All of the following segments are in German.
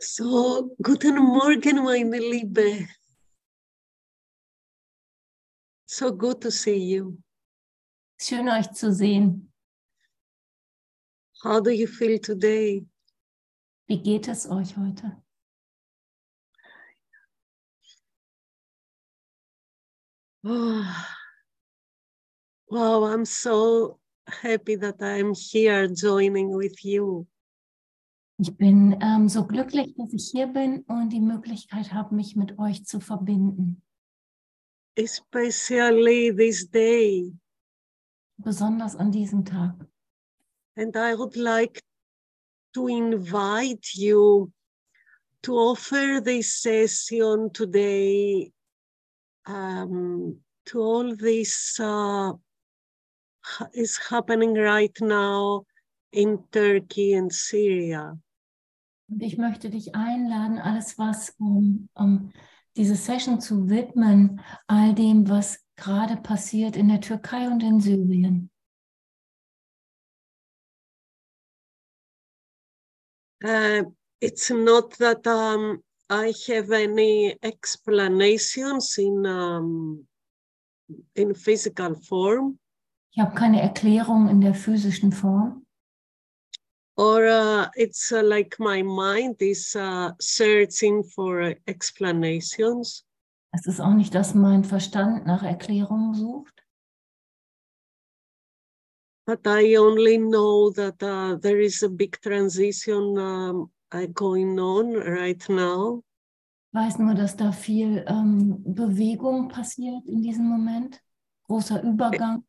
So, guten Morgen, meine Liebe. So good to see you. Schön euch zu sehen. How do you feel today? Wie geht es euch heute? Oh, wow, I'm so happy that I'm here joining with you. Ich bin ähm, so glücklich, dass ich hier bin und die Möglichkeit habe, mich mit euch zu verbinden. especially this day. Besonders an diesem Tag. And I would like to invite you to offer this session today um, to all this uh, is happening right now in Turkey and Syria. Und ich möchte dich einladen, alles was, um, um diese Session zu widmen, all dem, was gerade passiert in der Türkei und in Syrien. Uh, it's not that um, I have any explanations in um, in physical form, Ich habe keine Erklärung in der physischen Form. Or uh, it's uh, like my mind is uh, searching for uh, explanations. Es ist auch nicht, dass mein Verstand nach Erklärungen sucht. But I only know that uh, there is a big transition um, uh, going on right now. Ich weiß nur, dass da viel ähm, Bewegung passiert in diesem Moment. Großer Übergang.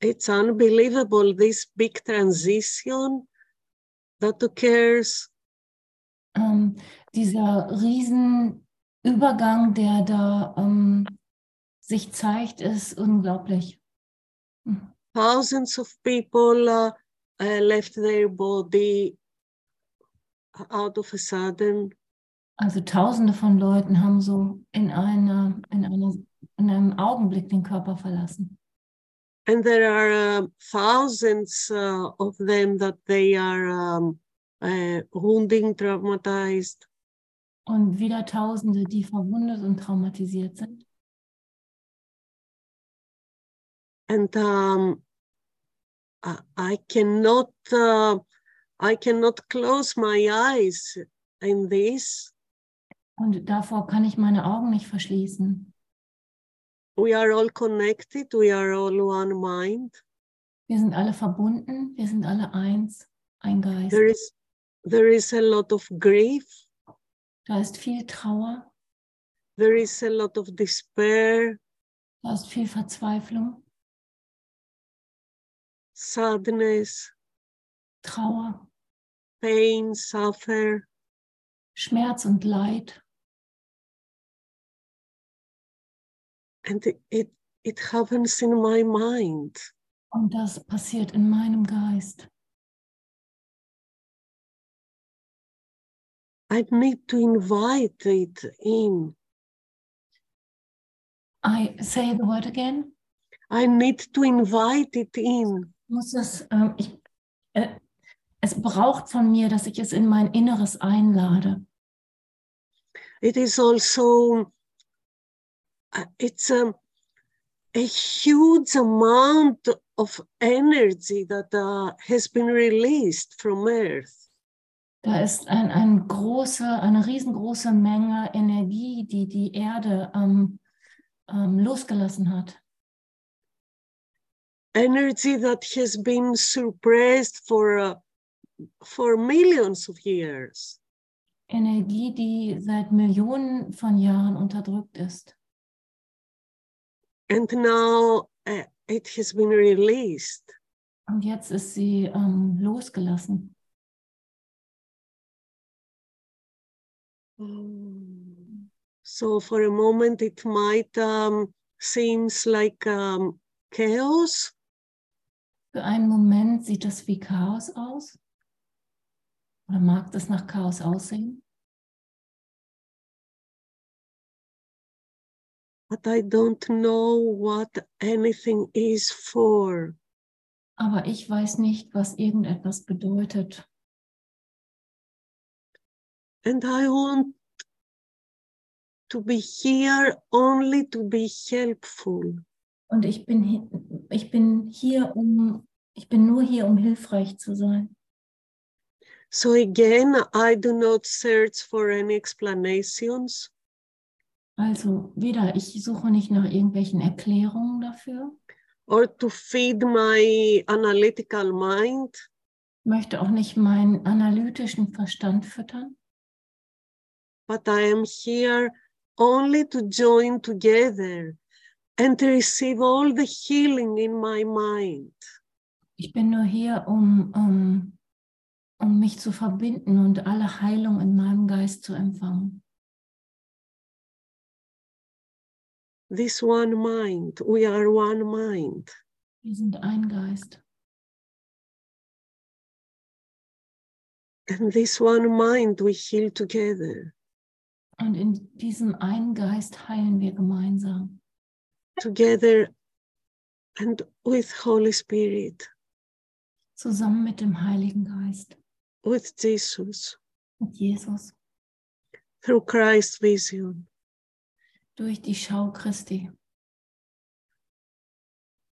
It's unbelievable, this big transition that occurs. Ähm, dieser Riesenübergang, der da ähm, sich zeigt, ist unglaublich. Hm. Thousands of people uh, uh, left their body out of a sudden. Also Tausende von Leuten haben so in einer, in einer, in einem Augenblick den Körper verlassen. And there are uh, thousands uh, of them that they are um, uh, wounding, traumatized. Und wieder Tausende, die verwundet und traumatisiert sind. and um, I, cannot uh, I cannot close my eyes in this. Und davor kann ich meine Augen nicht verschließen. We are all connected. We are all one mind. Wir sind alle verbunden, wir sind alle eins, ein Geist. There is there is a lot of grief. Da ist viel Trauer, There is a lot of despair, da ist viel Verzweiflung, sadness, Trauer, pain, suffer, Schmerz und Leid. And it it, it happens in my mind. Und das passiert in meinem Geist. I need to invite it in. I say the word again. I need to invite it in. Muss es, ähm, ich, äh, es braucht von mir, dass ich es in mein Inneres einlade. it is also it's a, a huge amount of energy that uh, has been released from earth Da ist ein, ein große, eine riesengroße Menge Energie, die die Erde ähm, ähm, losgelassen hat. energy that has been suppressed for uh, for millions of years Energie, die seit Millionen von Jahren unterdrückt ist. And now uh, it has been released Und jetzt ist sie ähm, losgelassen. so for a moment it might um, seems like um, chaos Für einen Moment sieht das wie Chaos aus. Oder mag das nach Chaos aussehen? But I don't know what anything is for. Aber ich weiß nicht, was irgendetwas bedeutet. And I want to be here only to be helpful. Und ich bin, ich bin hier, um, ich bin nur hier, um hilfreich zu sein. So again, I do not search for any explanations. Also wieder, ich suche nicht nach irgendwelchen Erklärungen dafür, or to feed my analytical mind, möchte auch nicht meinen analytischen Verstand füttern, but I am here only to join together and receive all the healing in my mind. Ich bin nur hier, um, um, um mich zu verbinden und alle Heilung in meinem Geist zu empfangen. This one mind, we are one mind. Wir sind ein Geist. And this one mind we heal together, Und in diesem einen Geist heilen wir gemeinsam. together and with Holy Spirit, Zusammen mit dem Heiligen Geist. with Jesus, Mit Jesus. through Christ's vision. Durch die Schau Christi.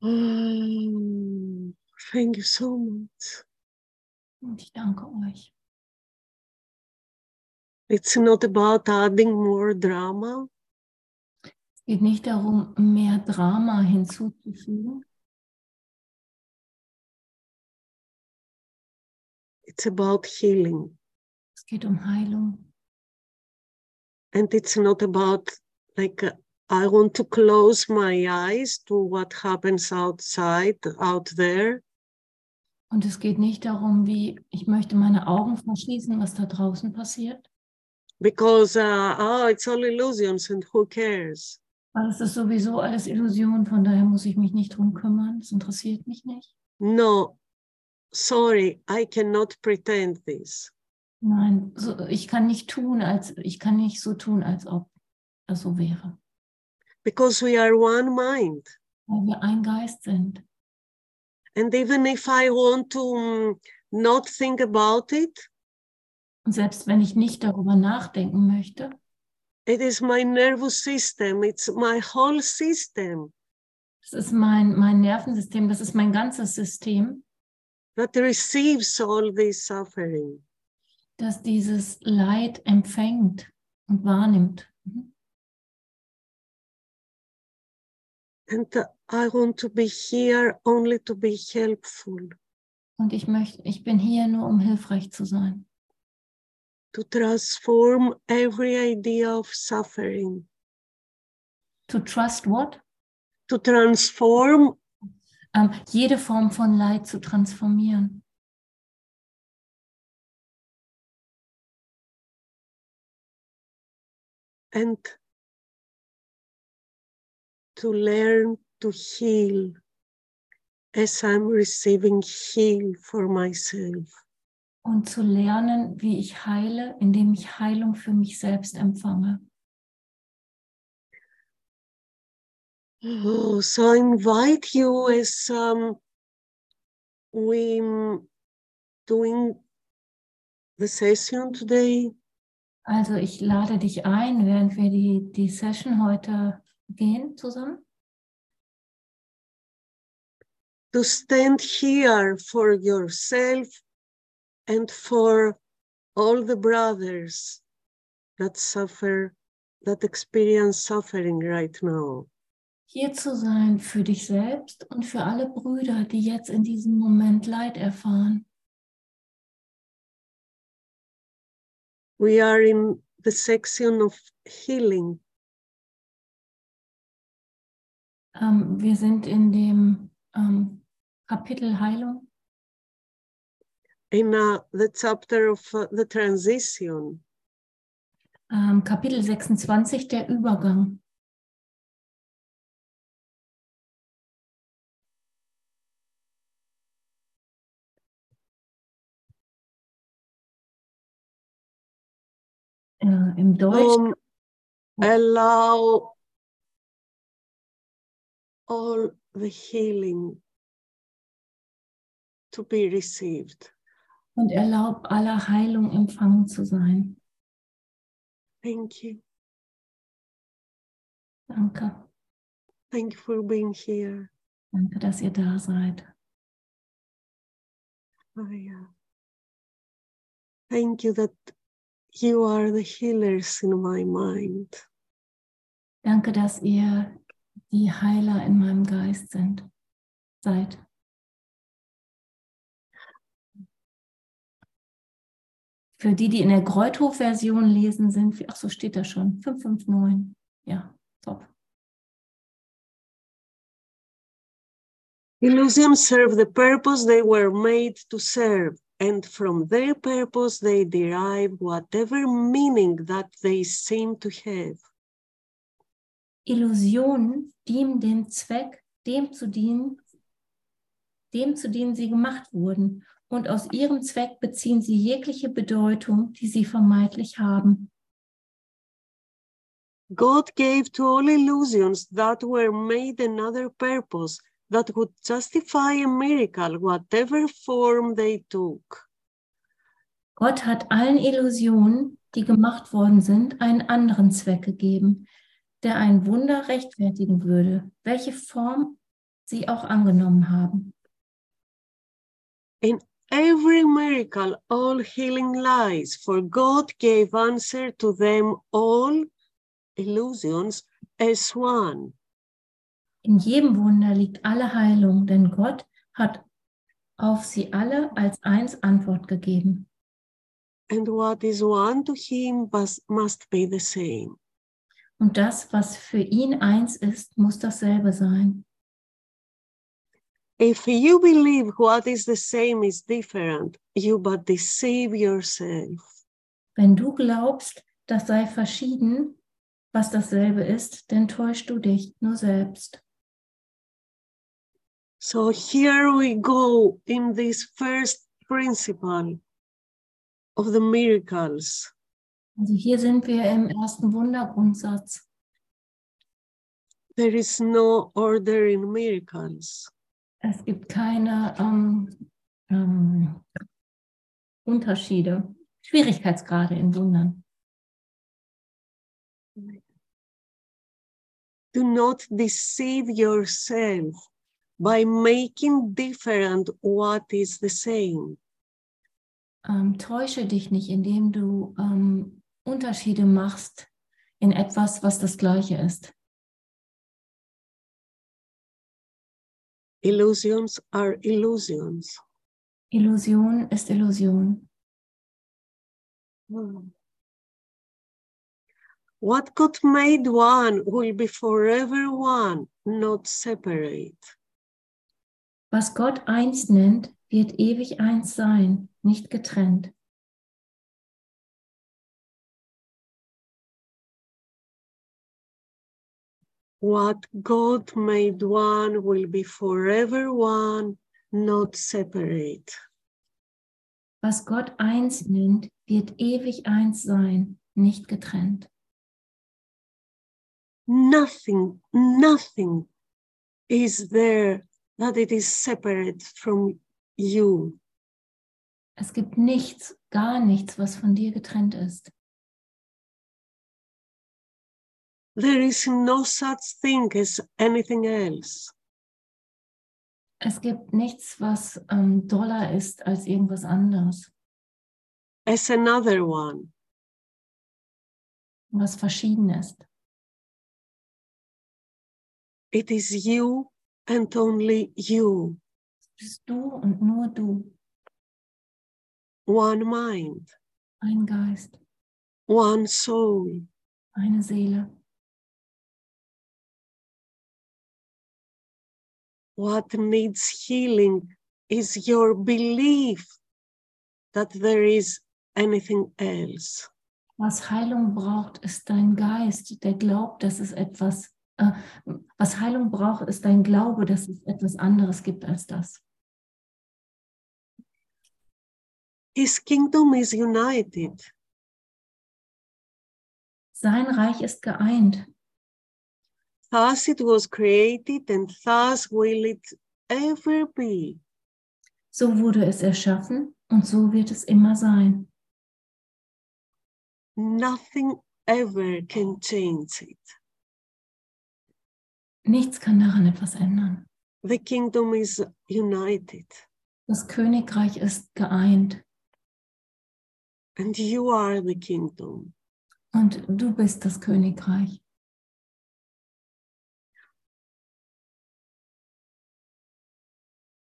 Oh, thank you so much. Und ich danke euch. It's not about adding more drama. Es geht nicht darum, mehr Drama hinzuzufügen. It's about healing. Es geht um Heilung. And it's not about like uh, I want to close my eyes to what happens outside, out there. Und es geht nicht darum, wie ich möchte meine Augen verschließen, was da draußen passiert. Because, uh, oh, it's all illusions and who cares? Weil es ist sowieso alles Illusion, von daher muss ich mich nicht drum kümmern. Das interessiert mich nicht. No, sorry, I cannot pretend this. Nein, so, ich kann nicht tun, als ich kann nicht so tun, als ob so wäre. Because we are one mind. Weil wir ein Geist sind. And even if I want to um, not think about it, Und selbst wenn ich nicht darüber nachdenken möchte, it is my nervous system, it's my whole system das ist mein, mein Nervensystem, das ist mein ganzes System, that receives all this suffering. das dieses Leid empfängt und wahrnimmt. Mhm. And I want to be here only to be helpful, Und ich möchte, ich bin hier nur, um hilfreich zu sein, to transform every idea of suffering, to trust what? to transform Ähm, jede Form von Leid zu transformieren. and to learn to heal as I'm receiving heal for myself. Und zu lernen, wie ich heile, indem ich Heilung für mich selbst empfange. Oh, so I invite you as um, we doing the session today Also ich lade dich ein, während wir die, die Session heute gehen zusammen, to stand here for yourself and for all the brothers that suffer, that experience suffering right now. hier zu sein für dich selbst und für alle Brüder, die jetzt in diesem Moment Leid erfahren. We are in the section of healing, wir sind in dem ähm, Kapitel Heilung, in uh, the chapter of uh, the transition. ähm, Kapitel 26, der Übergang. Äh, Im Deutsch Um, allow all the healing to be received. und erlaub aller Heilung empfangen zu sein. Thank you. Danke. Thank you for being here. Danke, dass ihr da seid. Oh, yeah. Thank you that you are the healers in my mind. Danke, dass ihr die Heiler in meinem Geist sind, seid. Für die, die in der Greuthof-Version lesen, sind, ach so steht da schon, 559. Ja, top. Illusions serve the purpose they were made to serve, and from their purpose they derive whatever meaning that they seem to have. Illusionen dienen dem Zweck, dem zu dienen, dem zu dienen sie gemacht wurden. Und aus ihrem Zweck beziehen sie jegliche Bedeutung, die sie vermeintlich haben. God gave to all illusions that were made another purpose that would justify a miracle, whatever form they took. Gott hat allen Illusionen, die gemacht worden sind, einen anderen Zweck gegeben, der ein Wunder rechtfertigen würde, welche Form sie auch angenommen haben. In every miracle, all healing lies, for God gave answer to them all illusions as one. In jedem Wunder liegt alle Heilung, denn Gott hat auf sie alle als eins Antwort gegeben. And what is one to him must, must be the same. Und das, was für ihn eins ist, muss dasselbe sein. If you believe what is the same is different, you but deceive yourself. Wenn du glaubst, das sei verschieden, was dasselbe ist, dann täuschst du dich nur selbst. So here we go in this first principle of the miracles. Also hier sind wir im ersten Wundergrundsatz. There is no order in miracles. Es gibt keine ähm, ähm, Unterschiede, Schwierigkeitsgrade in Wundern. Do not deceive yourself by making different what is the same. Ähm, täusche dich nicht, indem du ähm, Unterschiede machst in etwas, was das gleiche ist. Illusions are illusions. Illusion ist Illusion. What God made one will be forever one, not separate. Was Gott eins nennt, wird ewig eins sein, nicht getrennt. What God made one will be forever one, not separate. Was Gott eins nennt, wird ewig eins sein, nicht getrennt. Nothing, nothing is there that it is separate from you. Es gibt nichts, gar nichts, was von dir getrennt ist. There is no such thing as anything else. Es gibt nichts, was ähm, doller ist als irgendwas anderes, as another one. was verschieden ist. It is you and only you, Es bist du und nur du, one mind, ein Geist, one soul. eine Seele. What needs healing is your belief that there is anything else. Was Heilung braucht, ist dein Geist, der glaubt, dass es etwas, äh, was Heilung braucht, ist dein Glaube, dass es etwas anderes gibt als das. His kingdom is united. Sein Reich ist geeint. Thus it was created, and thus will it ever be. So wurde es erschaffen und so wird es immer sein. Nothing ever can change it. Nichts kann daran etwas ändern. The kingdom is united, Das Königreich ist geeint and you are the kingdom. und du bist das Königreich.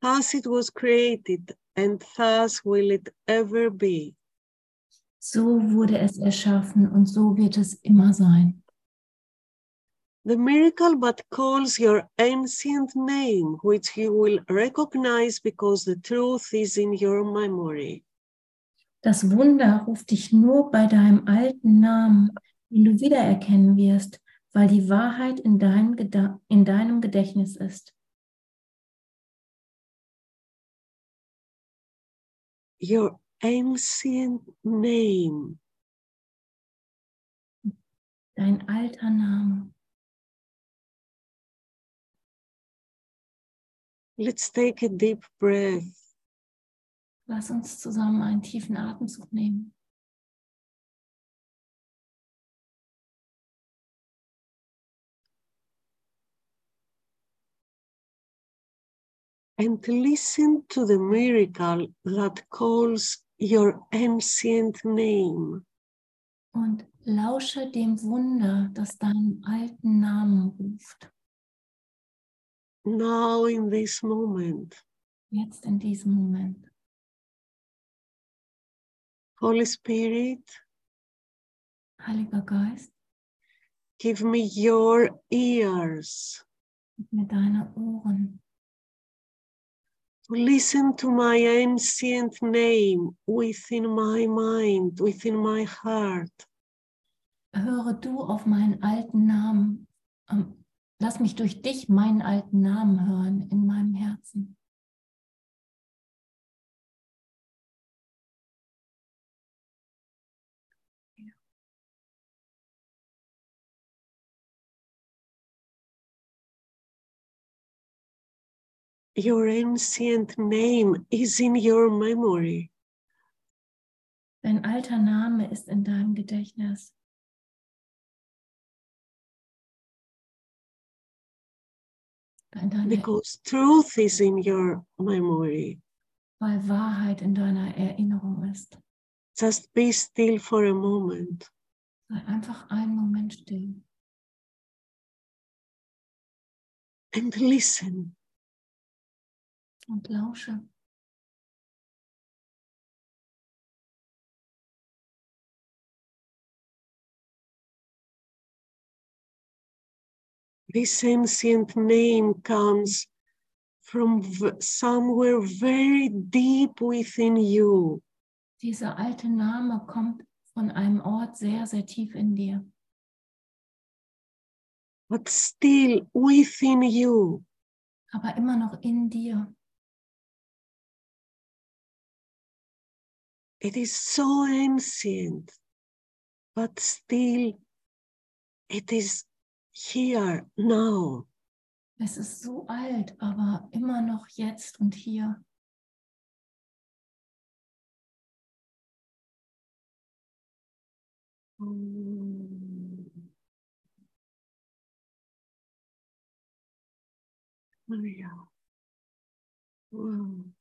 Thus it was created, and thus will it ever be. So wurde es erschaffen und so wird es immer sein. The miracle but calls your ancient name, which you will recognize because the truth is in your memory. Das Wunder ruft dich nur bei deinem alten Namen, den du wiedererkennen wirst, weil die Wahrheit in, dein in deinem Gedächtnis ist. Your ancient name. Dein alter Name. Let's take a deep breath. Lass uns zusammen einen tiefen Atemzug nehmen. And listen to the miracle that calls your ancient name. Und lausche dem Wunder, das deinen alten Namen ruft. Now, in this moment, Jetzt in diesem Moment. Holy Spirit, Heiliger Geist, give me your ears gib mir deine Ohren, listen to my ancient name within my mind, within my heart. höre du auf meinen alten Namen. Ähm, Lass mich durch dich meinen alten Namen hören in meinem Herzen. Your ancient name is in your memory. Dein alter Name ist in deinem Gedächtnis. Because truth is in your memory. weil Wahrheit in deiner Erinnerung ist. Just be still for a moment. Sei einfach einen Moment still and listen. Und lausche. This ancient name comes from somewhere very deep within you. Dieser alte Name kommt von einem Ort sehr, sehr tief in dir, but still within you. aber immer noch in dir. It is so ancient, but still it is here now. Es ist so alt, aber immer noch jetzt und hier. Oh. Wow.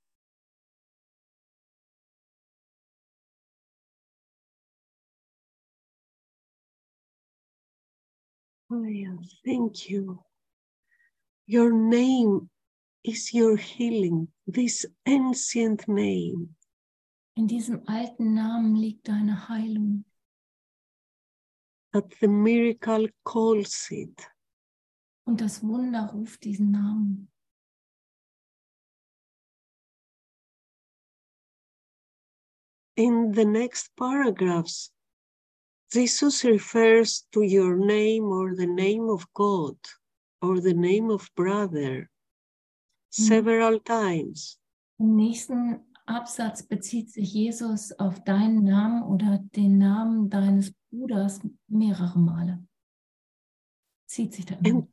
Thank you. Your name is your healing, this ancient name. In diesem alten Namen liegt deine Heilung. that the miracle calls it. Und das Wunder ruft diesen Namen. In the next paragraphs, Jesus refers to your name or the name of God or the name of brother mm. several times. Im nächsten Absatz bezieht sich Jesus auf deinen Namen oder den Namen deines Bruders mehrere Male. Zieht sich da immer. And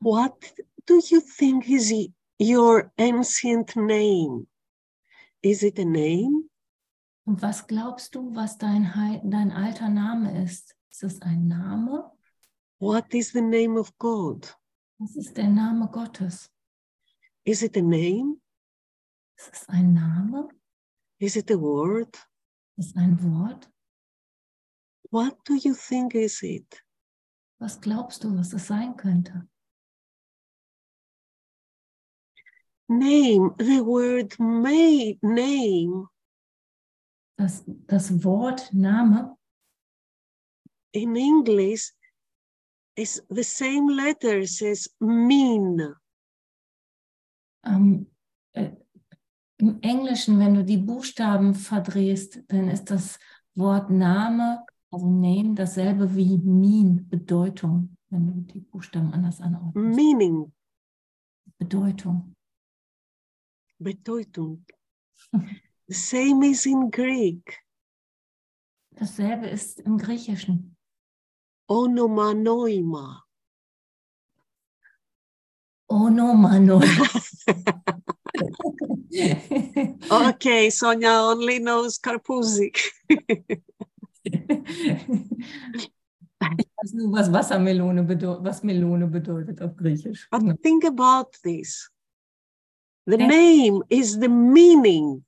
what do you think is your ancient name? Is it a name? Und was glaubst du, was dein, dein alter Name ist? Ist es ein Name? What is the name of God? Was ist der Name Gottes? Is it a name? Ist es ein Name? Is it a word? Ist es ein Wort? What do you think is it? Was glaubst du, was es sein könnte? Name, the word may, name Das, das Wort Name in English is the same letters as mean. ähm, äh, im Englischen, wenn du die Buchstaben verdrehst, dann ist das Wort Name, also Name, dasselbe wie mean, Bedeutung, wenn du die Buchstaben anders anordnest. Meaning, Bedeutung. Bedeutung. The same is in Greek. Dasselbe ist im Griechischen. Onomanoima. Onomano. Okay, Sonia only knows Karpusik. Ich weiß nur, was Wassermelone bedeutet, was Melone bedeutet auf Griechisch. But Genau. think about this. The name is the meaning.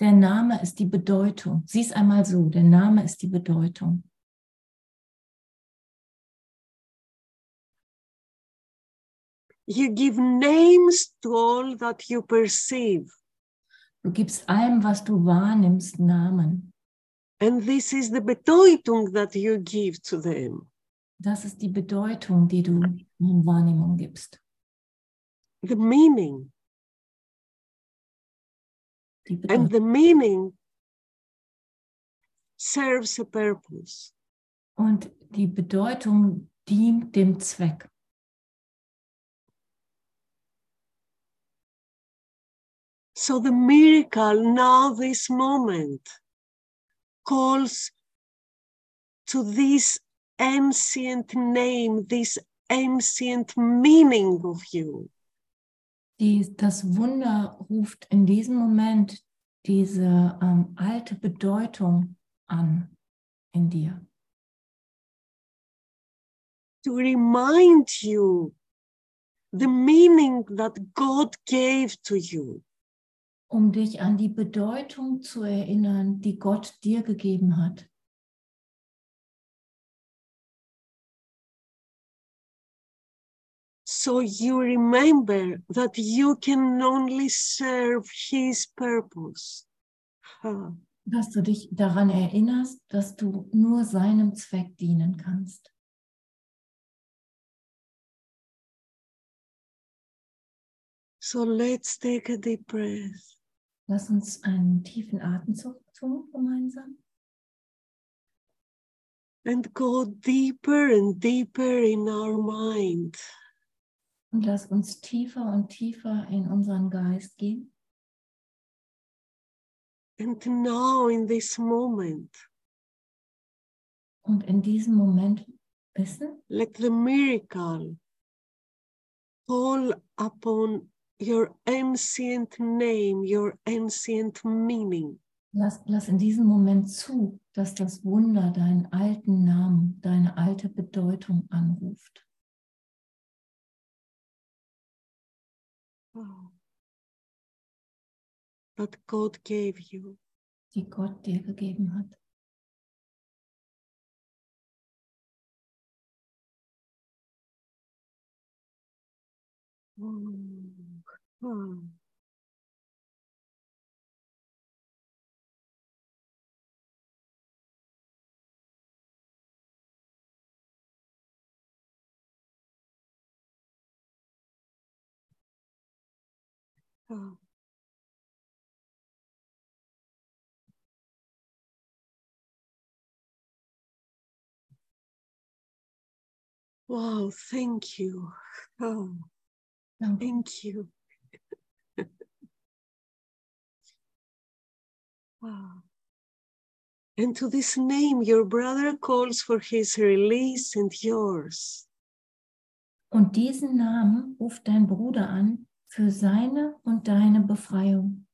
Der Name ist die Bedeutung. Sieh es einmal so, der Name ist die Bedeutung. You give names to all that you perceive. Du gibst allem, was du wahrnimmst, Namen. And this is the Bedeutung that you give to them. Das ist die Bedeutung, die du in Wahrnehmung gibst. The meaning. And the meaning serves a purpose. Und die Bedeutung dient dem Zweck. So the miracle now, this moment, calls to this ancient name, this ancient meaning of you. Die, das Wunder ruft in diesem Moment diese ähm, alte Bedeutung an in dir. to remind you the meaning that God gave to you. um dich an die Bedeutung zu erinnern, die Gott dir gegeben hat. So you remember that you can only serve His purpose. Ah, Dass du dich daran erinnerst, dass du nur seinem Zweck dienen kannst. So let's take a deep breath. Lass uns einen tiefen Atemzug tun gemeinsam and go deeper and deeper in our mind. Und lass uns tiefer und tiefer in unseren Geist gehen. And now, in this moment, Und in diesem Moment wissen, let the miracle fall upon your ancient name, your ancient meaning. lass, lass in diesem Moment zu, dass das Wunder deinen alten Namen, deine alte Bedeutung anruft. Wow. That God gave you. die Gott dir gegeben hat. Mm. Ah. Ah. Wow, thank you. Oh, Danke. thank you. wow. And to this name, your brother calls for his release and yours. Und diesen Namen ruft dein Bruder an für seine und deine Befreiung.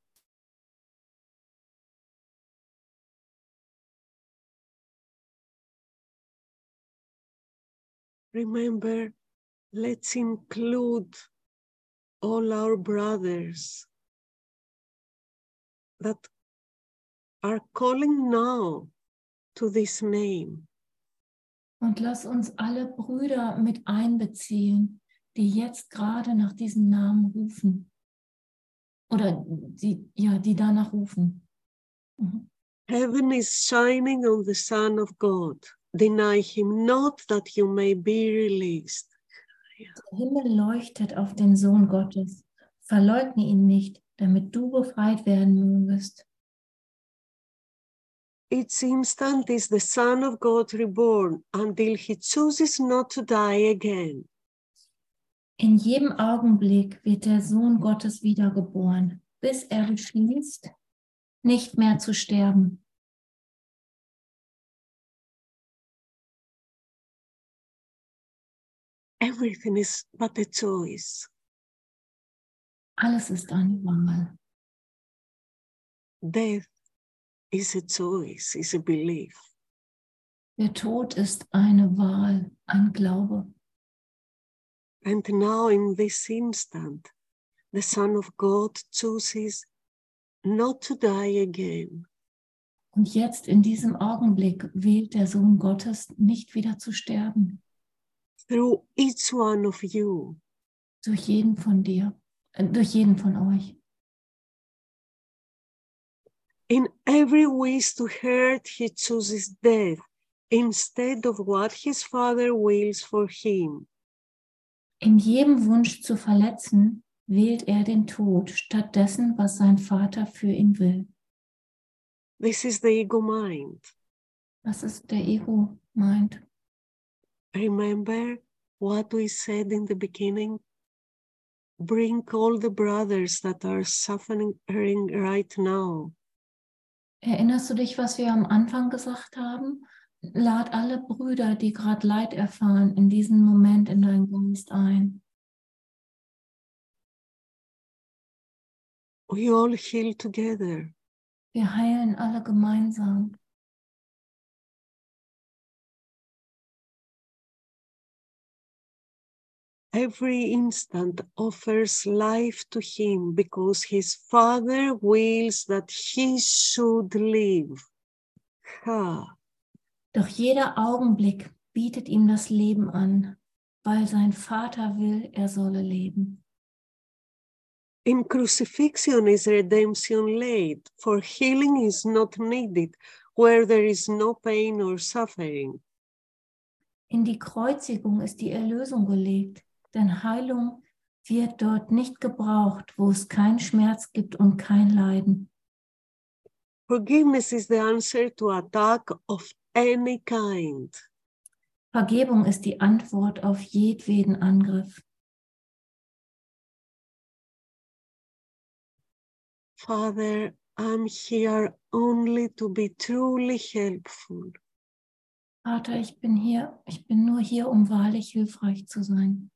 Remember, let's include all our brothers that are calling now to this name. Und lass uns alle Brüder mit einbeziehen, die jetzt gerade nach diesem Namen rufen. Oder die, ja, die danach rufen. Mhm. Heaven is shining on the Son of God. Deny him not that you may be released. Der Himmel leuchtet auf den Sohn Gottes. Verleugne ihn nicht, damit du befreit werden mögest. Each instant is the Son of God reborn until he chooses not to die again. In jedem Augenblick wird der Sohn Gottes wiedergeboren, bis er beschließt, nicht mehr zu sterben. Everything is but a choice. Alles ist eine Wahl. Death is a choice, is a belief. Der Tod ist eine Wahl, ein Glaube. And now, in this instant, the Son of God chooses not to die again. Und jetzt in diesem Augenblick wählt der Sohn Gottes nicht wieder zu sterben. Through each one of you, Durch jeden von dir, äh, durch jeden von euch. in every wish to hurt, he chooses death instead of what his Father wills for him. In jedem Wunsch zu verletzen, wählt er den Tod statt dessen, was sein Vater für ihn will. This is the ego mind. Was ist der Ego meint? Remember what we said in the beginning? Bring all the brothers that are suffering right now. Erinnerst du dich, was wir am Anfang gesagt haben? Lad alle Brüder, die gerade Leid erfahren, in diesen Moment in deinen Geist ein. We all heal together. Wir heilen alle gemeinsam. Every instant offers life to him because his father wills that he should live. Ha. Doch jeder Augenblick bietet ihm das Leben an, weil sein Vater will, er solle leben. In crucifixion is redemption laid, for healing is not needed where there is no pain or suffering. In die Kreuzigung ist die Erlösung gelegt, denn Heilung wird dort nicht gebraucht, wo es keinen Schmerz gibt und kein Leiden. Forgiveness is the answer to attack of any kind. Vergebung ist die Antwort auf jedweden Angriff. Father, I'm here only to be truly helpful. Vater, ich bin hier, ich bin nur hier, um wahrlich hilfreich zu sein.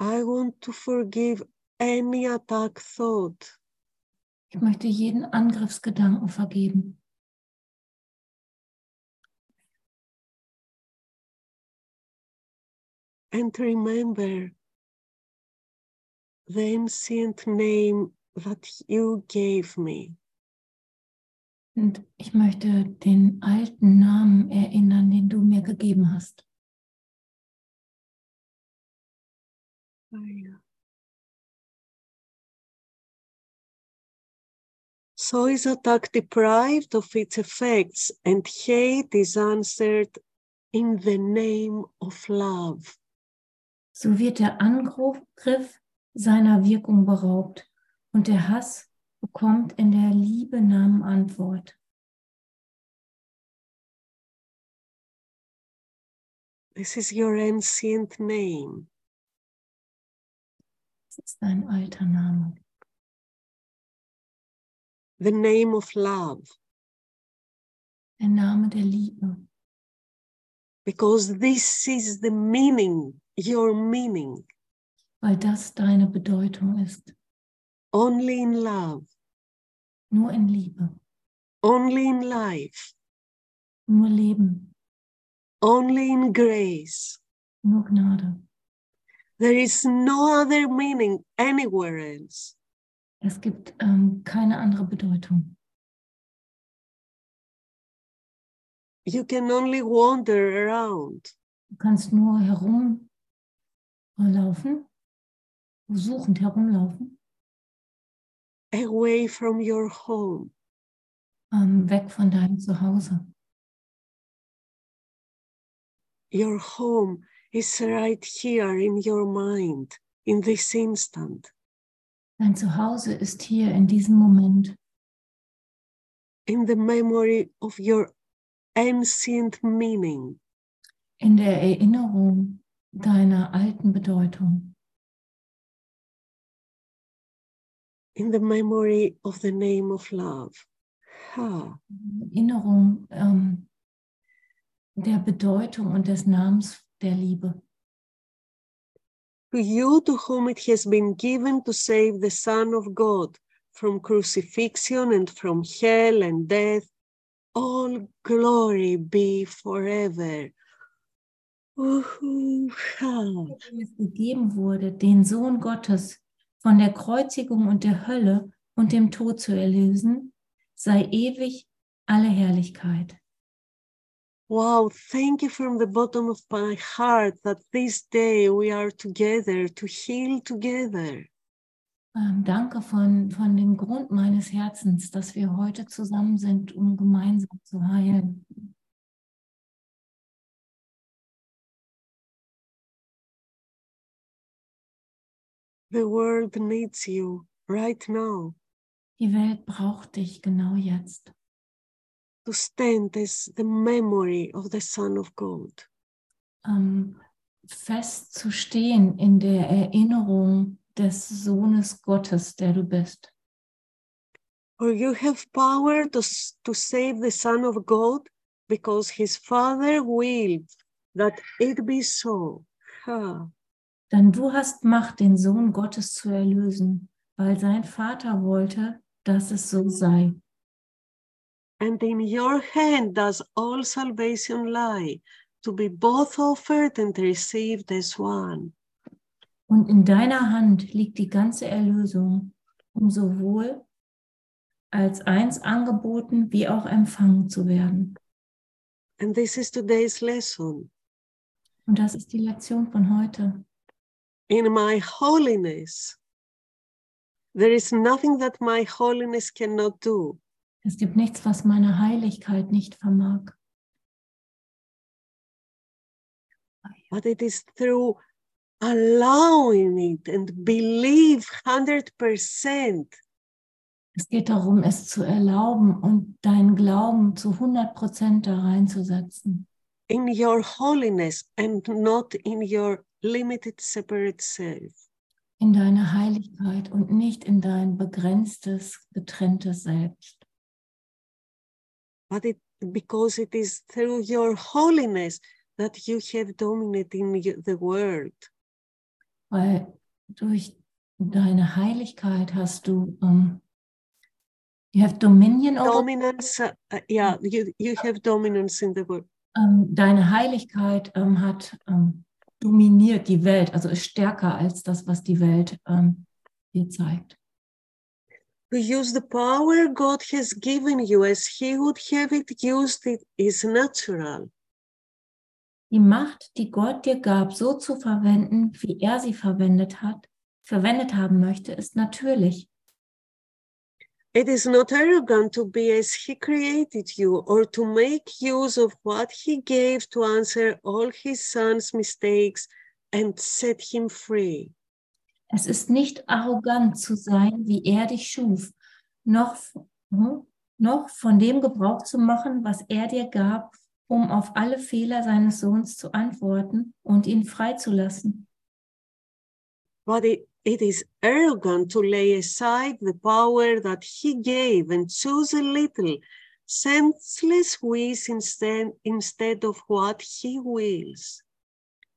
I want to forgive any attack thought. Ich möchte jeden Angriffsgedanken vergeben. And remember the ancient name that you gave me. Und ich möchte den alten Namen erinnern, den du mir gegeben hast. So is attack deprived of its effects, and hate is answered in the name of love. So wird der Angriff seiner Wirkung beraubt und der Hass bekommt in der Liebe Namen Antwort. This is your ancient name. Das ist dein alter Name. the name of love, Der Name der Liebe. because this is the meaning, your meaning. Weil das deine Bedeutung ist. Only in love, Nur in Liebe. only in life, Nur Leben. only in grace. nur Gnade. There is no other meaning anywhere else. Es gibt ähm, keine andere Bedeutung. You can only wander around. Du kannst nur herumlaufen, suchend herumlaufen, away from your home. ähm, weg von deinem Zuhause. Your home is right here in your mind, in this instant, Dein Zuhause ist hier in diesem Moment, in the memory of your ancient meaning. in der Erinnerung deiner alten Bedeutung, in the memory of the name of love. Ha. Erinnerung ähm, der Bedeutung und des Namens der Liebe. To you to whom it has been given to save the Son of God from crucifixion and from hell and death, all glory be forever. Es gegeben wurde, den Sohn Gottes von der Kreuzigung und der Hölle und dem Tod zu erlösen, sei ewig alle Herrlichkeit. Wow, thank you from the bottom of my heart that this day we are together to heal together. Ähm, danke von, von dem Grund meines Herzens, dass wir heute zusammen sind, um gemeinsam zu heilen. The world needs you right now Die Welt braucht dich genau jetzt, to stand as the memory of the Son of God. ähm, fest zu stehen in der Erinnerung des Sohnes Gottes, der du bist. For you have power to, to save the Son of God because his Father willed that it be so. Ha. Denn du hast Macht, den Sohn Gottes zu erlösen, weil sein Vater wollte, dass es so sei. And in your hand does all salvation lie, to be both offered and received as one. Und in deiner Hand liegt die ganze Erlösung, um sowohl als eins angeboten wie auch empfangen zu werden. And this is today's lesson. Und das ist die Lektion von heute. In my holiness, there is nothing that my holiness cannot do. Es gibt nichts, was meine Heiligkeit nicht vermag. but it is through allowing it and believe 100% Es geht darum, es zu erlauben und deinen Glauben zu 100 Prozent da reinzusetzen. in your holiness and not in your limited separate self. In deine Heiligkeit und nicht in dein begrenztes, getrenntes Selbst. But it because it is through your holiness that you have dominate in y- the world. Weil durch deine Heiligkeit hast du, um, you have dominion over, Dominance, uh, uh, yeah, you, you have dominance in the world. ähm, deine Heiligkeit ähm, hat ähm, dominiert die Welt, also ist stärker als das, was die Welt ähm, dir zeigt. To use the power God has given you as He would have it used, it is natural. Die Macht, die Gott dir gab, so zu verwenden, wie er sie verwendet hat, verwendet haben möchte, ist natürlich. It is not arrogant to be as he created you or to make use of what he gave to answer all his son's mistakes and set him free. Es ist nicht arrogant zu sein, wie er dich schuf, noch, hm, noch von dem Gebrauch zu machen, was er dir gab, um auf alle Fehler seines Sohns zu antworten und ihn freizulassen. But it, it is arrogant to lay aside the power that he gave and choose a little senseless wish instead, instead of what he wills.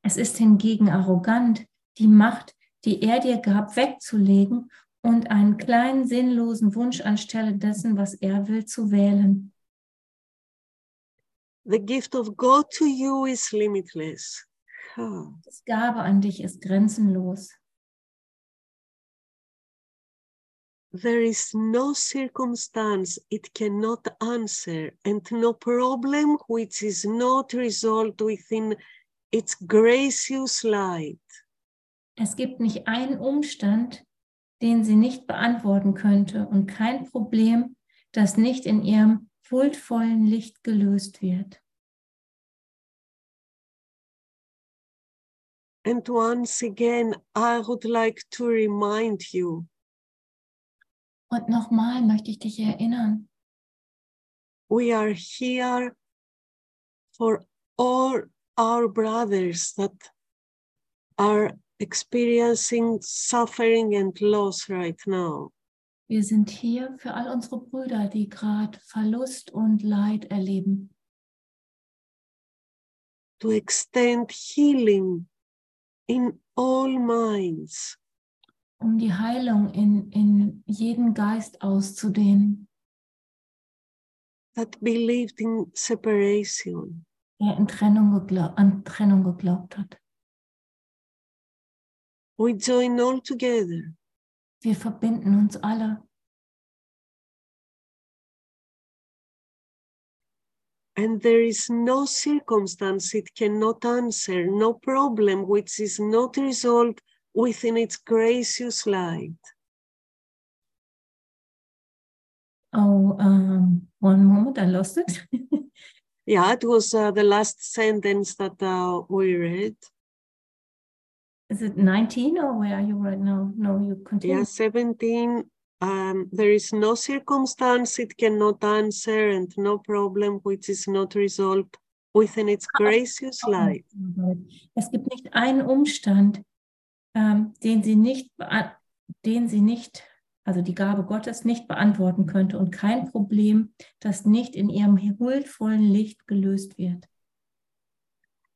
Es ist hingegen arrogant, die Macht, die er dir gab, wegzulegen und einen kleinen sinnlosen Wunsch anstelle dessen, was er will, zu wählen. The gift of God to you is limitless. Ah. Das Gabe an dich ist grenzenlos. There is no circumstance it cannot answer, and no problem which is not resolved within its gracious light. Es gibt nicht einen Umstand, den sie nicht beantworten könnte und kein Problem, das nicht in ihrem huldvollen Licht gelöst wird. And once again, I would like to remind you Und nochmal möchte ich dich erinnern, we are here for all our brothers that are experiencing suffering and loss right now. wir sind hier für all unsere Brüder, die gerade Verlust und Leid erleben, to extend healing in all minds, um die Heilung in, in jeden Geist auszudehnen, that believed in separation. der in Trennung geglau an Trennung geglaubt hat. We join all together Wir verbinden uns alle and there is no circumstance it cannot answer, no problem which is not resolved within its gracious light. Oh, um, one moment, I lost it. Yeah, it was uh, the last sentence that uh, we read. Is it 19 or where are you right now? No, you continue. Yeah, 17. Um, there is no circumstance it cannot answer, and no problem which is not resolved within its gracious light. Es gibt nicht einen Umstand, ähm, den sie nicht, den sie nicht, also die Gabe Gottes nicht beantworten könnte und kein Problem, das nicht in ihrem huldvollen Licht gelöst wird.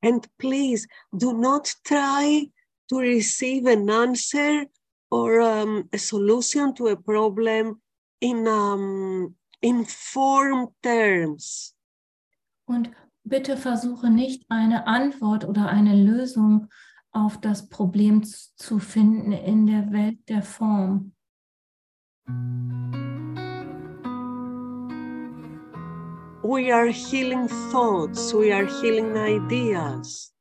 And please do not try to receive an answer or um, a solution to a problem in um, informed terms. Und bitte versuche nicht eine Antwort oder eine Lösung auf das Problem zu finden in der Welt der Form. We are healing thoughts, we are healing ideas.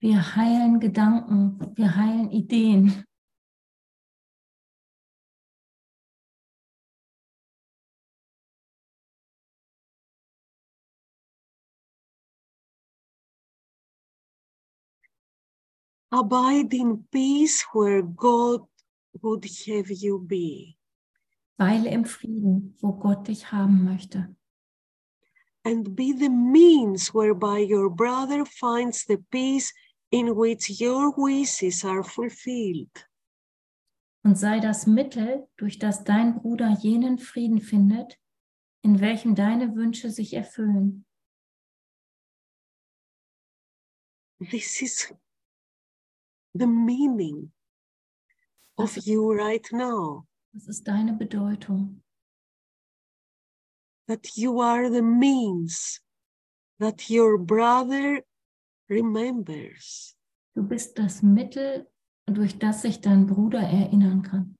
Wir heilen Gedanken, wir heilen Ideen. Abide in peace where God would have you be. Weile im Frieden, wo Gott dich haben möchte. and be the means whereby your brother finds the peace in which your wishes are fulfilled. Und sei das Mittel, durch das dein Bruder jenen Frieden findet, in welchem deine Wünsche sich erfüllen. This is the meaning of you right now, Das ist deine Bedeutung, that you are the means that your brother remembers. Du bist das Mittel, durch das sich dein Bruder erinnern kann.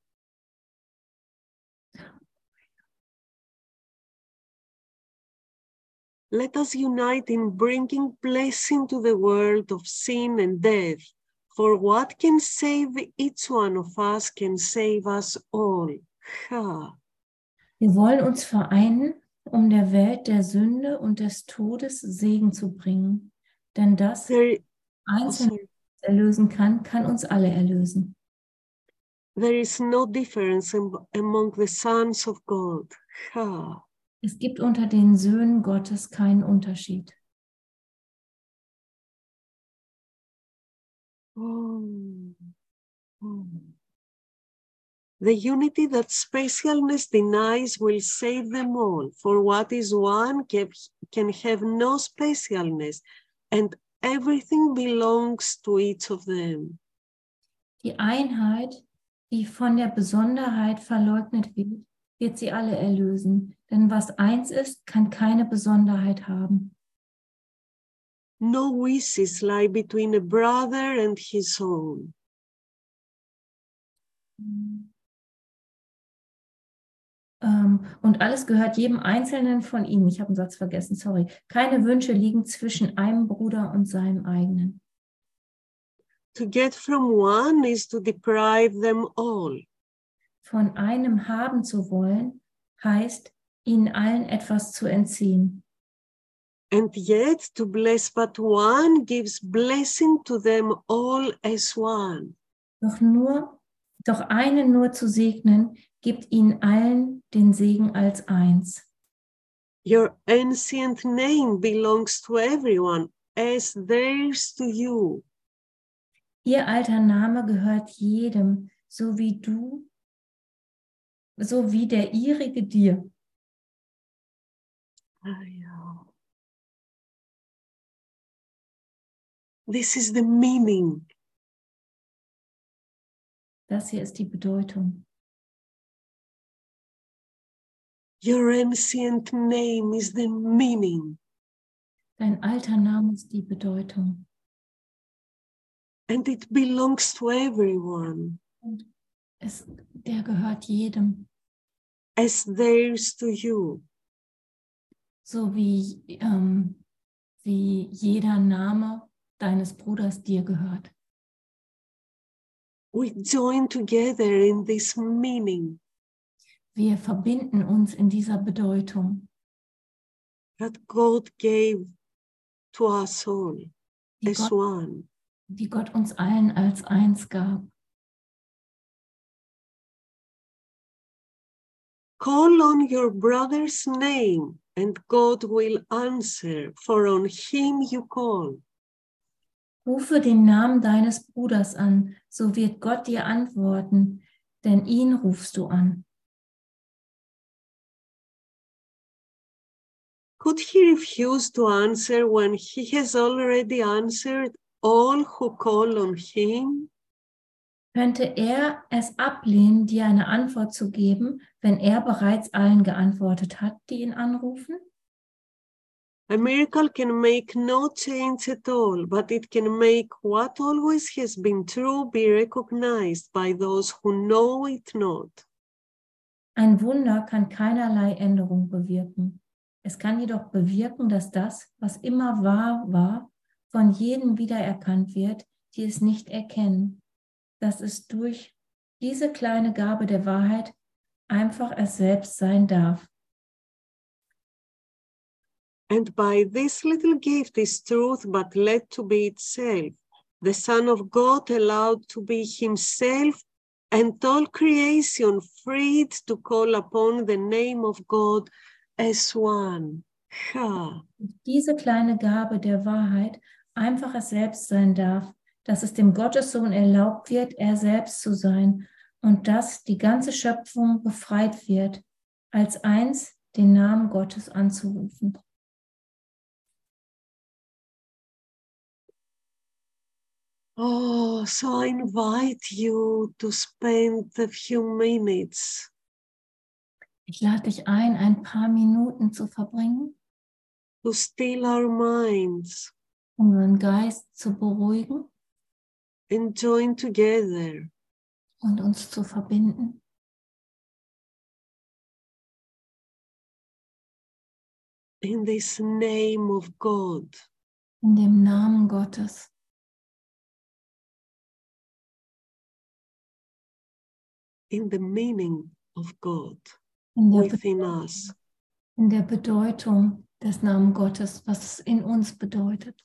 Let us unite in bringing blessing to the world of sin and death. For what can save each one of us can save us all. Ha. Wir wollen uns vereinen, um der Welt der Sünde und des Todes Segen zu bringen. Denn das There, oh, Einzelne erlösen kann, kann uns alle erlösen. there is no difference am- among the sons of God. Ha. Es gibt unter den Söhnen Gottes keinen Unterschied. Oh. Oh. The unity that specialness denies will save them all, for what is one can, have no specialness, and everything belongs to each of them. Die Einheit, die von der Besonderheit verleugnet wird, wird sie alle erlösen. Denn was eins ist, kann keine Besonderheit haben. No wishes lie between a brother and his own. Ähm, und alles gehört jedem Einzelnen von ihnen. Ich habe einen Satz vergessen, sorry. Keine Wünsche liegen zwischen einem Bruder und seinem eigenen. To get from one is to deprive them all. Von einem haben zu wollen, heißt, ihnen allen etwas zu entziehen. And yet to bless but one gives blessing to them all as one. Doch nur, doch einen nur zu segnen, gibt ihnen allen den Segen als eins. Your ancient name belongs to everyone as theirs to you. Ihr alter Name gehört jedem, so wie du, so wie der ihrige dir. Ah, yeah. This is the meaning. Das hier ist die Bedeutung. Your ancient name is the meaning. Dein alter Name ist die Bedeutung. And it belongs to everyone Es, der gehört jedem, as theirs to you. so wie, ähm, wie jeder Name deines Bruders dir gehört. We join together in this meaning Wir verbinden uns in dieser Bedeutung, that God gave to us all die as Gott, one. die Gott uns allen als eins gab. Call on your brother's name, and God will answer, for on him you call. Rufe den Namen deines Bruders an, so wird Gott dir antworten, denn ihn rufst du an. Could he refuse to answer when he has already answered all who call on him? Könnte er es ablehnen, dir eine Antwort zu geben, wenn er bereits allen geantwortet hat, die ihn anrufen? A miracle can make no change at all, but it can make what always has been true be recognized by those who know it not. Ein Wunder kann keinerlei Änderung bewirken. Es kann jedoch bewirken, dass das, was immer wahr war, von jedem wiedererkannt wird, die es nicht erkennen. Dass es durch diese kleine Gabe der Wahrheit einfach es selbst sein darf. And by this little gift is truth, but let to be itself, the Son of God allowed to be himself, and all creation freed to call upon the name of God as one. Ha. Diese kleine Gabe der Wahrheit einfach es selbst sein darf, dass es dem Gottessohn erlaubt wird, er selbst zu sein und dass die ganze Schöpfung befreit wird, als eins den Namen Gottes anzurufen. Oh, so I invite you to spend a few minutes. Ich lade dich ein, ein paar Minuten zu verbringen, to still our minds. unseren Geist zu beruhigen and join together. und uns zu verbinden. In this name of God. in dem Namen Gottes, in the meaning of God within Bedeutung, us. in der Bedeutung des Namen Gottes, was es in uns bedeutet.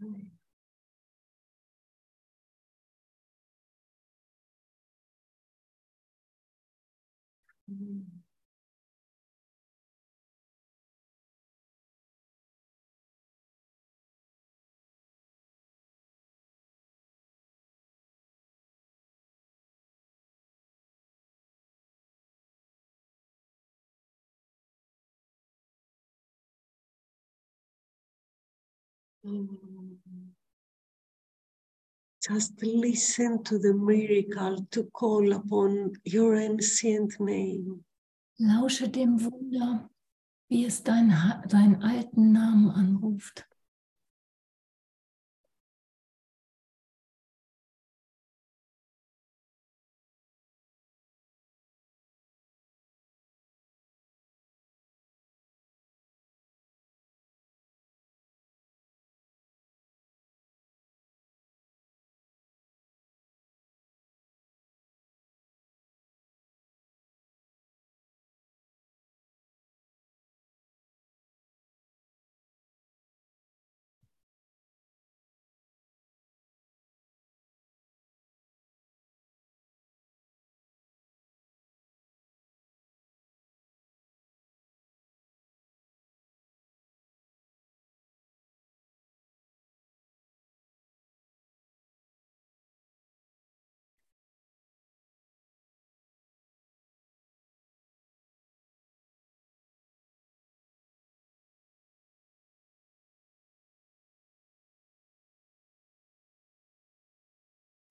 嗯。嗯。Just listen to the miracle to call upon your ancient name. Lausche dem Wunder, wie es dein, deinen alten Namen anruft.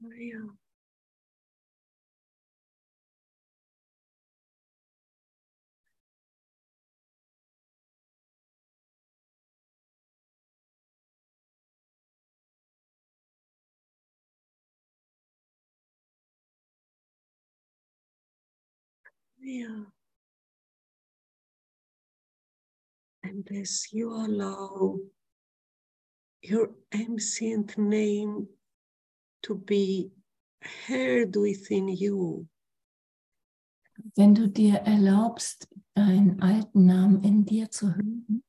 Yeah. And as you allow your ancient name to be heard within you, Wenn du dir erlaubst, deinen alten Namen in dir zu hören,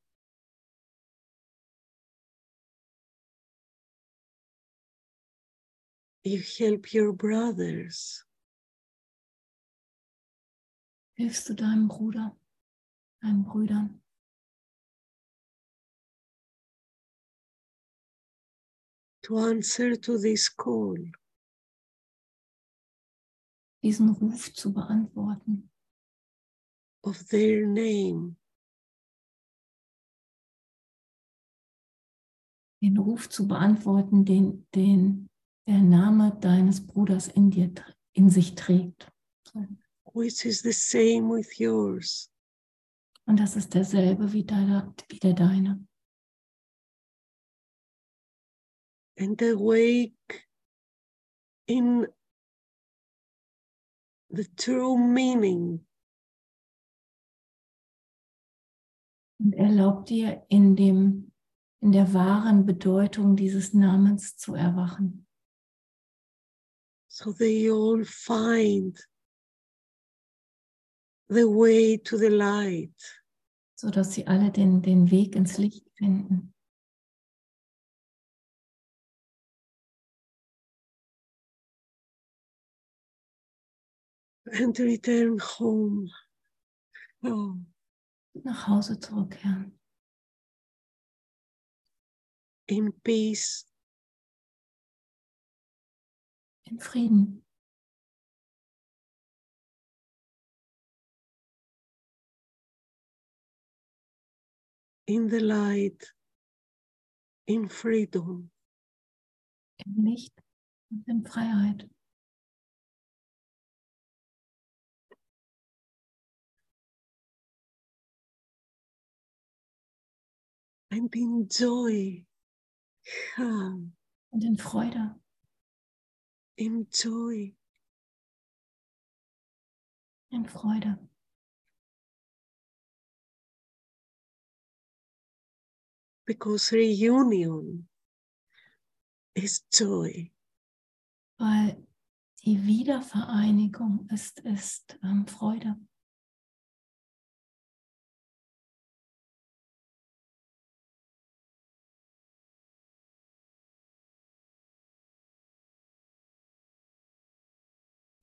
you help your brothers. Hilfst du deinem Bruder, deinen Brüdern, to answer to this call. diesen Ruf zu beantworten, of their name den Ruf zu beantworten, den, den der Name deines Bruders in dir in sich trägt. which is the same with yours. Und das ist derselbe wie der, wie der deine. And awake in the true meaning Und erlaub dir in dem, in der wahren Bedeutung dieses Namens zu erwachen, so they all find the way to the light. sodass sie alle den, den Weg ins Licht finden. And return home. Oh, nach Hause zurückkehren. in peace In Frieden. in the light, in freedom. Im Licht und in Freiheit. And in joy. Ah, Und in Freude. in joy. In Freude. Because reunion is joy. Weil die Wiedervereinigung ist, ist ähm, Freude.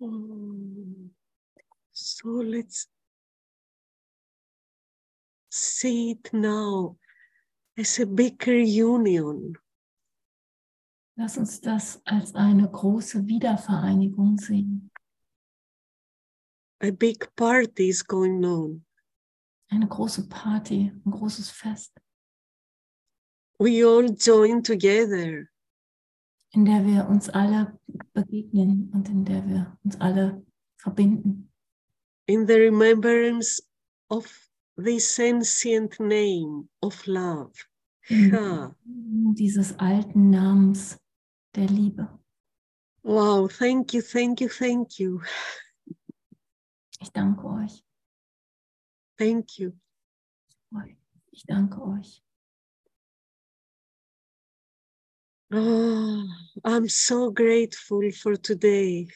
Mm. So let's see it now as a big reunion. Lass uns das als eine große Wiedervereinigung sehen. A big party is going on. Eine große Party, ein großes Fest, We all join together in der wir uns alle begegnen und in der wir uns alle verbinden. in the remembrance of this ancient name of love. Ha. dieses alten Namens der Liebe. Wow, thank you, thank you, thank you, Ich danke euch. thank you. Ich danke euch. Oh, I'm so grateful for today.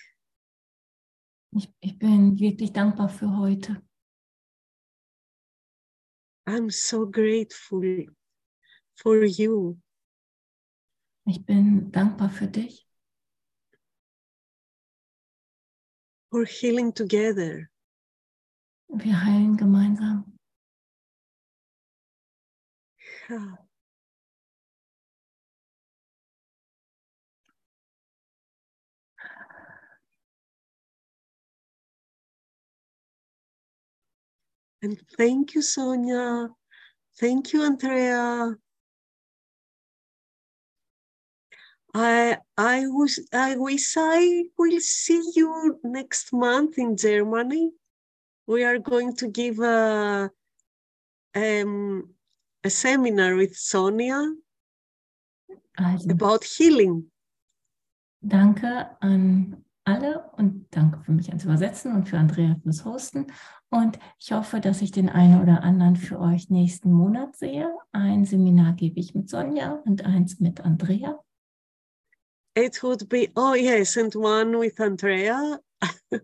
Ich, ich bin wirklich dankbar für heute. I'm so grateful for you. Ich bin dankbar für dich, for healing together. wir heilen gemeinsam. Ha. And thank you, Sonia. Thank you, Andrea. I I was I wish I will see you next month in Germany. We are going to give a um, a seminar with Sonia Also about healing. danke an alle und danke für mich ans Übersetzen und für Andrea fürs Hosten. Und ich hoffe, dass ich den einen oder anderen für euch nächsten Monat sehe. Ein Seminar gebe ich mit Sonja und eins mit Andrea. It would be oh yes, and one with Andrea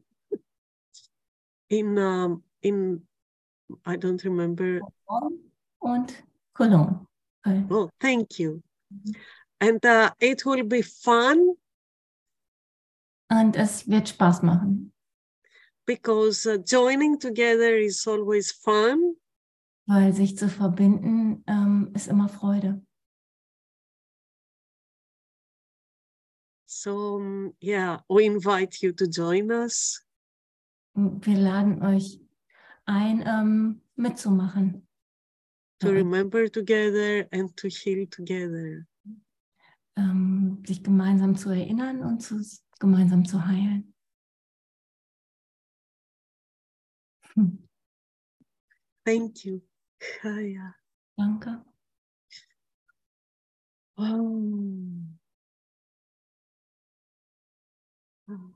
in um, in I don't remember. Und Cologne. Köln. Oh, thank you. And uh, it will be fun Und es wird Spaß machen, because uh, joining together is always fun. weil sich zu verbinden ähm, ist immer Freude. So yeah, we invite you to join us. Wir laden euch ein, ähm, mitzumachen. to remember together and to heal together. ähm, sich gemeinsam zu erinnern und zu, gemeinsam zu heilen. Hm, Thank you. Kaya. danke. Oh. Oh.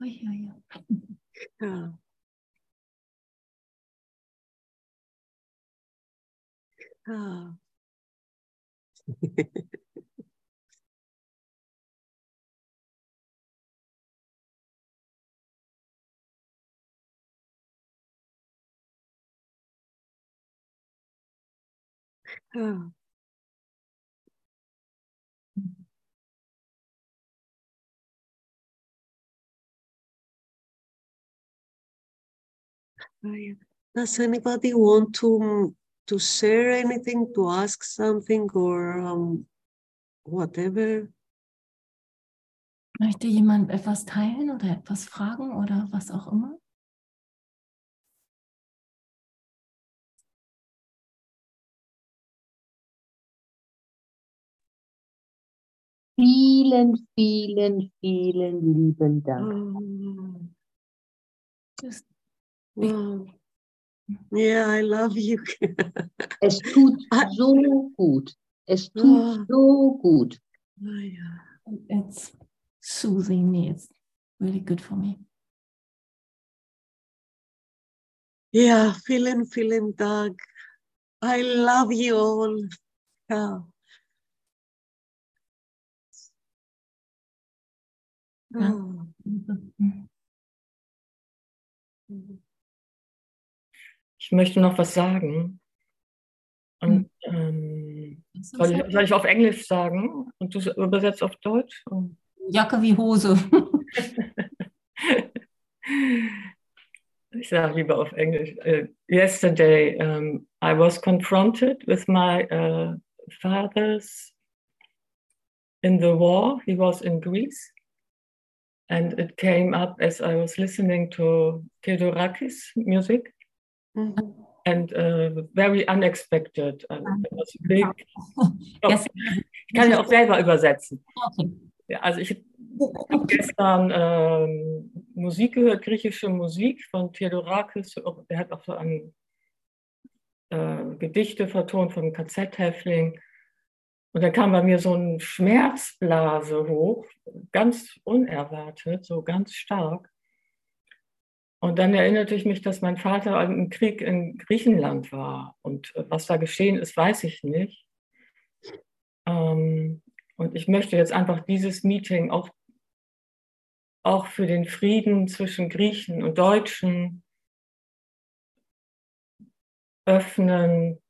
Ui, ui, ui. Yeah. Ah. Ah. Kaya. Does anybody want to to share anything, to ask something, or um, whatever? Möchte jemand etwas teilen oder etwas fragen oder was auch immer? Vielen, vielen, vielen lieben Dank. Oh, Das- Yeah, I love you. Es tut so gut. Es tut Ah. so gut. It's soothing me. It's really good for me. Yeah, vielen, vielen Dank. I love you all. Yeah. Danke. Oh. Ich möchte noch was sagen. Und ähm, Soll ich, soll ich auf Englisch sagen und du übersetzt auf Deutsch? Jacke wie Hose. ich sage lieber auf Englisch. Uh, yesterday um, I was confronted with my uh, father's in the war. He was in Greece. And it came up as I was listening to Theodorakis music. Mhm. And uh, very unexpected. Was big. Yes. Ich kann ja auch selber übersetzen. Okay. Ja, also ich habe gestern ähm, Musik gehört, griechische Musik von Theodorakis. Der hat auch so ein, äh, Gedichte vertont von KZ-Häftling. Und dann kam bei mir so ein Schmerzblase hoch, ganz unerwartet, so ganz stark. Und dann erinnerte ich mich, dass mein Vater im Krieg in Griechenland war. Und äh, was da geschehen ist, weiß ich nicht. Ähm, und ich möchte jetzt einfach dieses Meeting auch, auch für den Frieden zwischen Griechen und Deutschen öffnen,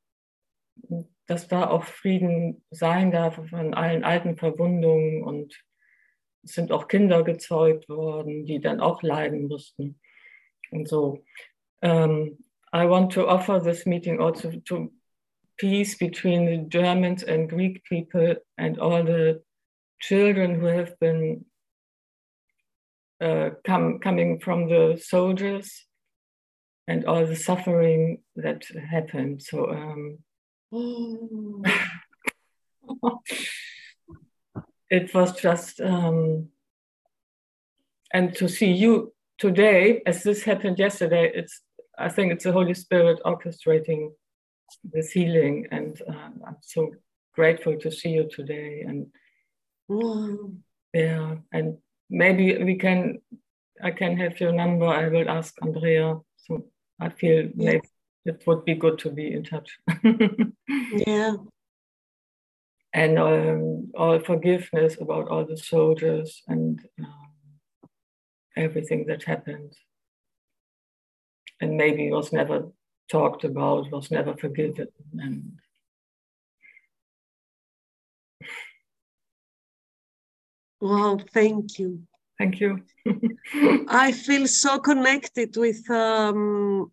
dass da auch Frieden sein darf von allen alten Verwundungen. Und es sind auch Kinder gezeugt worden, die dann auch leiden mussten. Und so. Um, I want to offer this meeting also to peace between the Germans and Greek people and all the children who have been uh, come, coming from the soldiers and all the suffering that happened. So, um, it was just, um, and to see you today, as this happened yesterday, it's, I think it's the Holy Spirit orchestrating this healing. And uh, I'm so grateful to see you today. And Wow. yeah, and maybe we can, I can have your number. I will ask Andrea. So I feel Yeah. maybe it would be good to be in touch. Yeah. and um, all forgiveness about all the soldiers and um, everything that happened. And maybe was never talked about, was never forgiven. And Wow. Thank you. thank you. I feel so connected with um,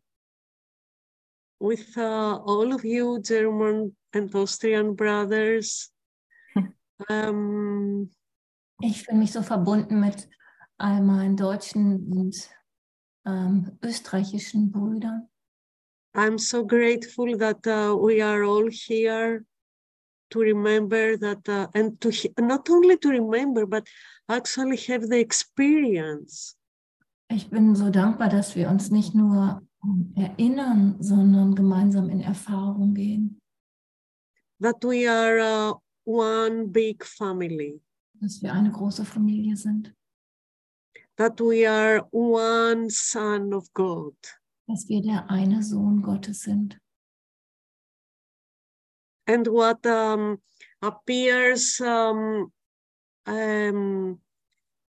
with uh, all of you, German and Austrian brothers. um, Ich fühle mich so verbunden mit all meinen deutschen und ähm, österreichischen Brüdern. I'm so grateful that uh, we are all here to remember that, uh, and to not only to remember, but actually have the experience. Ich bin so dankbar, dass wir uns nicht nur ähm, erinnern, sondern gemeinsam in Erfahrung gehen, that we are uh, one big family, dass wir eine große Familie sind, that we are one son of God. dass wir der eine Sohn Gottes sind. And what um, appears um, um,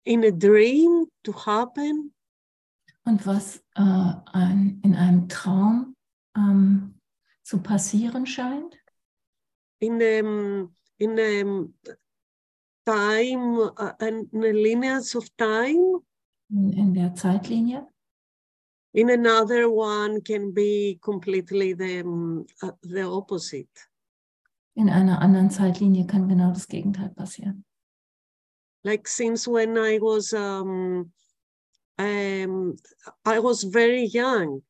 in a dream to happen Und was äh, ein, in einem Traum ähm, zu passieren scheint, in a, in a time, uh, in a lineage of time, in, in der Zeitlinie, in another one can be completely the, uh, the opposite. in einer anderen Zeitlinie kann genau das Gegenteil passieren. Like since when I was, um, um, I was very young,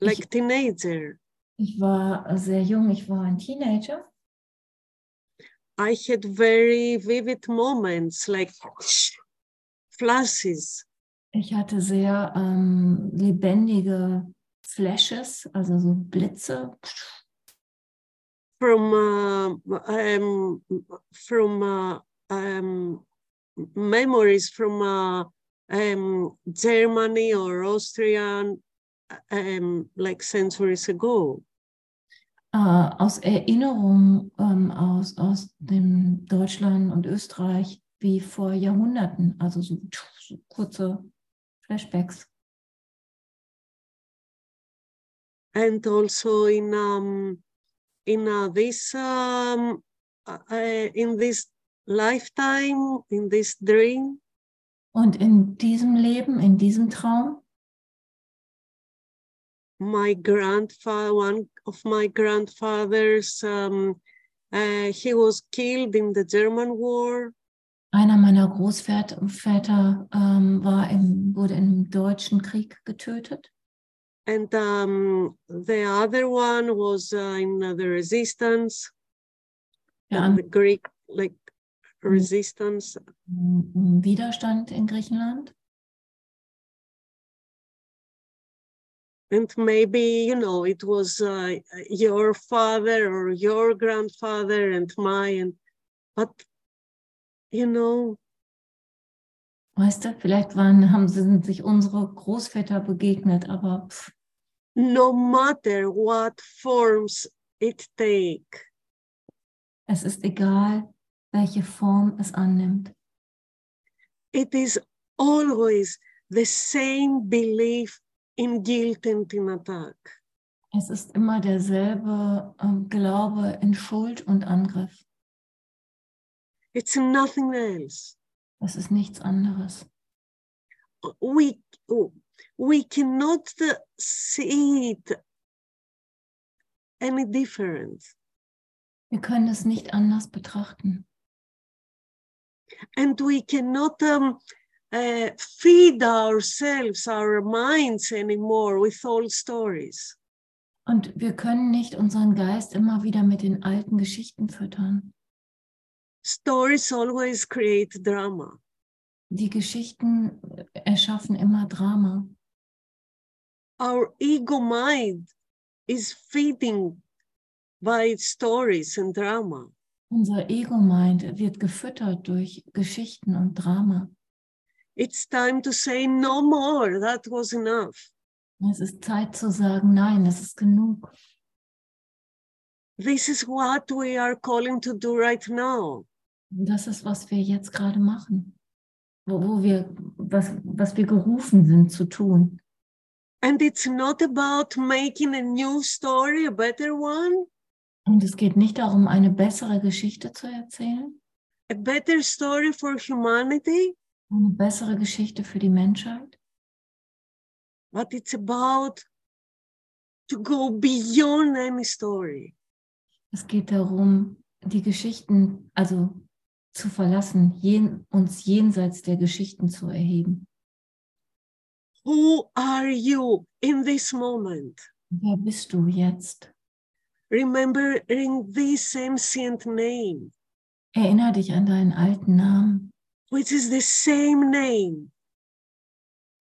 like teenager. Ich war sehr jung, ich war ein Teenager. I had very vivid moments, like flashes. Ich hatte sehr ähm, lebendige Flashes, also so Blitze from uh, um, from uh, um, memories from uh, um, Germany or Austrian, um, like centuries ago. äh, aus Erinnerungen ähm, aus, aus dem Deutschland und Österreich wie vor Jahrhunderten, also so, so kurze Flashbacks. And also in um, in uh, this um, uh, uh, in this lifetime, in this dream, Und in diesem Leben, in diesem Traum, my grandfather, one of my grandfathers, um, uh, he was killed in the German war. Einer meiner Großväter Väter, ähm, war im, wurde im Deutschen Krieg getötet. And um, the other one was uh, in the resistance, uh, the Greek like resistance. im Widerstand in Griechenland. And maybe, you know, it was uh, your father or your grandfather and mine. But, you know, Weißt du, vielleicht waren, haben, sind sich unsere Großväter begegnet, aber pff, no matter what forms it take, es ist egal, welche Form es annimmt. it is always the same belief in guilt and in attack. Es ist immer derselbe ähm, Glaube in Schuld und Angriff. It's nothing else. Es ist nichts anderes. We, we cannot see it any different. Wir können es nicht anders betrachten. And we cannot um, uh, feed ourselves, our minds anymore with old stories. Und wir können nicht unseren Geist immer wieder mit den alten Geschichten füttern. Stories always create drama. Die Geschichten erschaffen immer Drama. Our ego mind is feeding by stories and drama. Unser Ego-Mind wird gefüttert durch Geschichten und Drama. It's time to say no more. That was enough. Es ist Zeit zu sagen, nein, das ist genug. This is what we are calling to do right now. Das ist, was wir jetzt gerade machen. Wo, wo wir, was, was wir gerufen sind zu tun. And it's not about making a new story, a better one, Und es geht nicht darum, eine bessere Geschichte zu erzählen, a better story for humanity, eine bessere Geschichte für die Menschheit, but it's about to go beyond any story. Es geht darum, die Geschichten, also zu verlassen, jen, uns jenseits der Geschichten zu erheben. Who are you in this moment? Wer bist du jetzt? Remembering this ancient name, Erinner dich an deinen alten Namen. which is the same name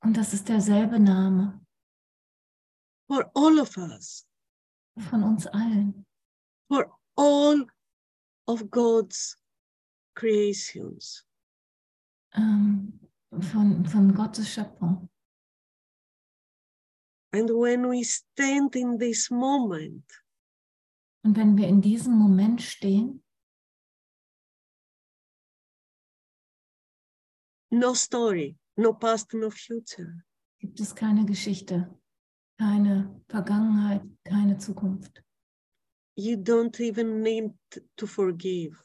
Und das ist derselbe Name for all of us, von uns allen, for all of God's creations. ähm, von, von Gottes Schöpfung. And when we stand in this moment, Und wenn wir in diesem Moment stehen, no story, no past, no future. gibt es keine Geschichte, keine Vergangenheit, keine Zukunft. You don't even need to forgive.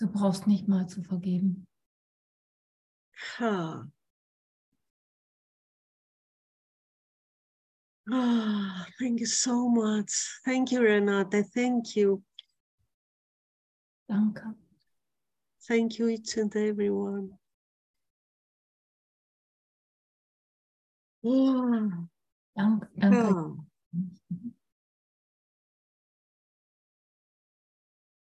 Du brauchst nicht mal zu vergeben. Ha. Ah, thank you so much. Thank you, Renata. Thank you. Danke. Thank you, each and everyone. Ah, Danke. Danke. ah.